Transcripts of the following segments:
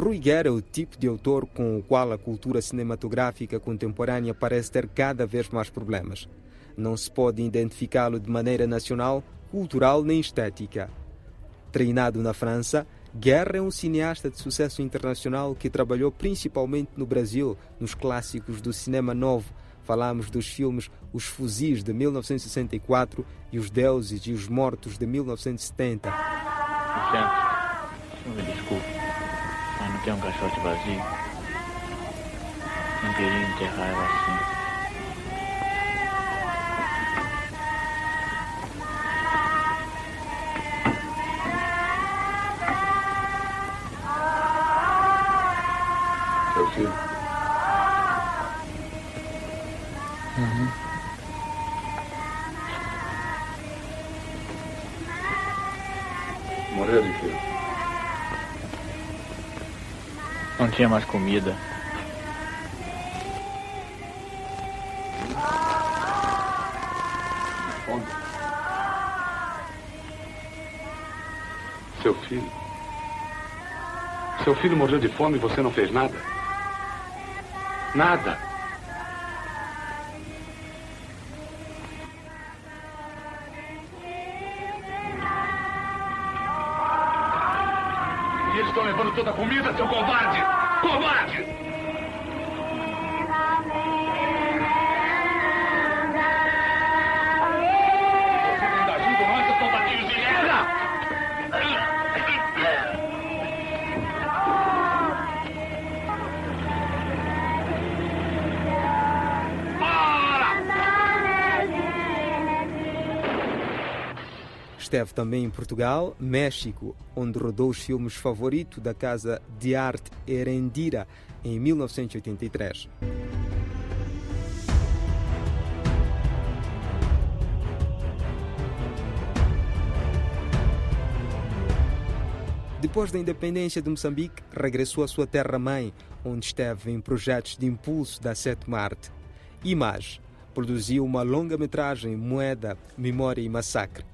Rui é o tipo de autor com o qual a cultura cinematográfica contemporânea parece ter cada vez mais problemas. Não se pode identificá-lo de maneira nacional, cultural nem estética. Treinado na França, Guerra é um cineasta de sucesso internacional que trabalhou principalmente no Brasil, nos clássicos do cinema novo. Falamos dos filmes Os Fuzis de 1964 e Os Deuses e os Mortos de 1970. Gente, me desculpe, não tem um caixote vazio. Não queria enterrar ela assim. Seu filho? Uhum. Não tinha mais comida. Seu filho? Seu filho morreu de fome e você não fez nada? Nada. Eles estão levando toda a comida, seu covarde! Covarde! Esteve também em Portugal, México, onde rodou os filmes favorito da Casa de Arte Erendira em 1983. Depois da independência de Moçambique, regressou à sua terra-mãe, onde esteve em projetos de impulso da sétima arte. Image produziu uma longa-metragem Moeda, Memória e Massacre.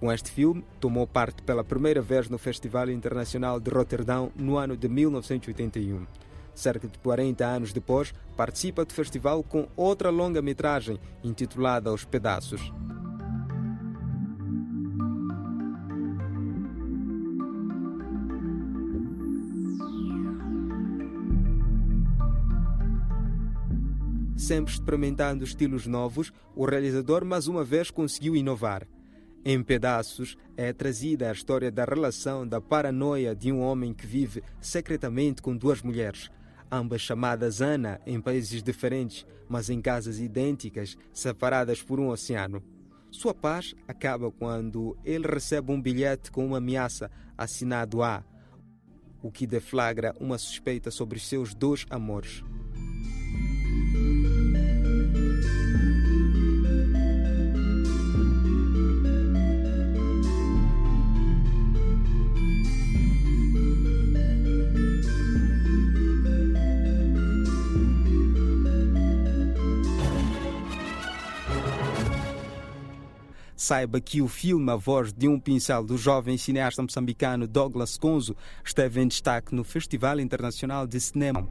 Com este filme, tomou parte pela primeira vez no Festival Internacional de Roterdão no ano de 1981. Cerca de 40 anos depois, participa do festival com outra longa-metragem intitulada Os Pedaços. Sempre experimentando estilos novos, o realizador mais uma vez conseguiu inovar. Em pedaços é trazida a história da relação da paranoia de um homem que vive secretamente com duas mulheres, ambas chamadas Ana em países diferentes, mas em casas idênticas, separadas por um oceano. Sua paz acaba quando ele recebe um bilhete com uma ameaça assinado A, o que deflagra uma suspeita sobre seus dois amores. Saiba que o filme A Voz de um Pincel do jovem cineasta moçambicano Douglas Conzo esteve em destaque no Festival Internacional de Cinema.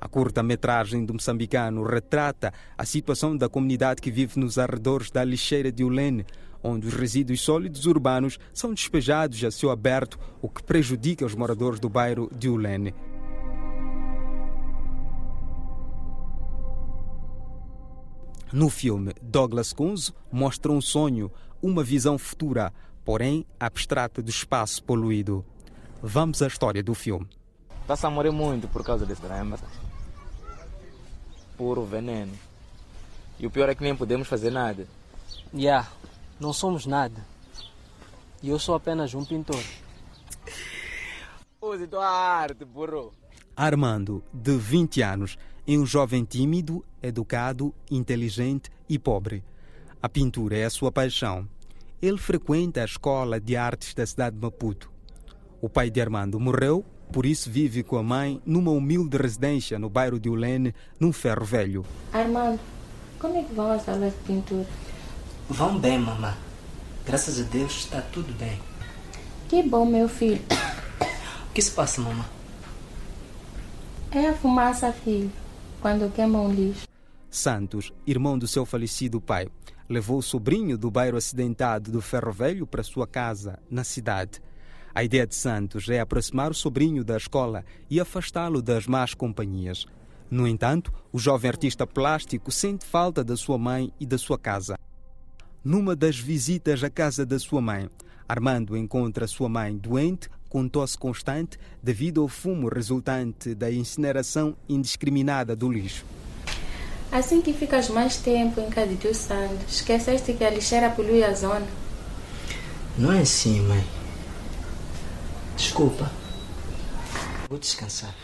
A curta-metragem do moçambicano retrata a situação da comunidade que vive nos arredores da lixeira de Ulene, onde os resíduos sólidos urbanos são despejados a céu aberto, o que prejudica os moradores do bairro de Ulene. No filme, Douglas Kunz mostra um sonho, uma visão futura, porém abstrata do espaço poluído. Vamos à história do filme. Está-se a morrer muito por causa desse drama. Puro veneno. E o pior é que nem podemos fazer nada. Yeah, não somos nada. E eu sou apenas um pintor. Use tua arte, burro. Armando, de 20 anos, é um jovem tímido, educado, inteligente e pobre. A pintura é a sua paixão. Ele frequenta a escola de artes da cidade de Maputo. O pai de Armando morreu, por isso vive com a mãe numa humilde residência no bairro de Ulene, num ferro velho. Armando, Como é que vão as aulas de pintura? Vão bem, mamã. Graças a Deus está tudo bem. Que bom, meu filho. O que se passa, mamã? É a fumaça, filho, quando queimam lixo. Santos, irmão do seu falecido pai, levou o sobrinho do bairro acidentado do Ferro Velho para sua casa, na cidade. A ideia de Santos é aproximar o sobrinho da escola e afastá-lo das más companhias. No entanto, o jovem artista plástico sente falta da sua mãe e da sua casa. Numa das visitas à casa da sua mãe, Armando encontra sua mãe doente com tosse constante devido ao fumo resultante da incineração indiscriminada do lixo. Assim que ficas mais tempo em casa de teu santo, esqueceste que a lixeira polui a zona. Não é assim, mãe. Desculpa. Vou descansar.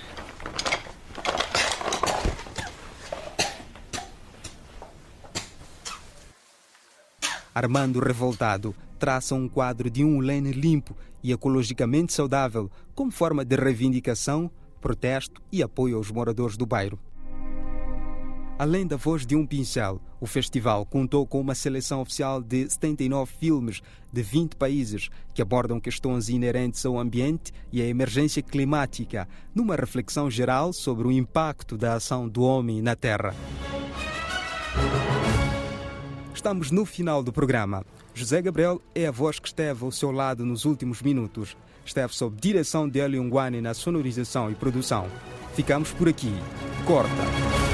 Armando revoltado traça um quadro de um Lene limpo e ecologicamente saudável como forma de reivindicação, protesto e apoio aos moradores do bairro. Além da voz de um pincel, o festival contou com uma seleção oficial de 79 filmes de 20 países que abordam questões inerentes ao ambiente e à emergência climática, numa reflexão geral sobre o impacto da ação do homem na Terra. Estamos no final do programa. José Gabriel é a voz que esteve ao seu lado nos últimos minutos. Esteve sob direção de Elion Guane na sonorização e produção. Ficamos por aqui. Corta.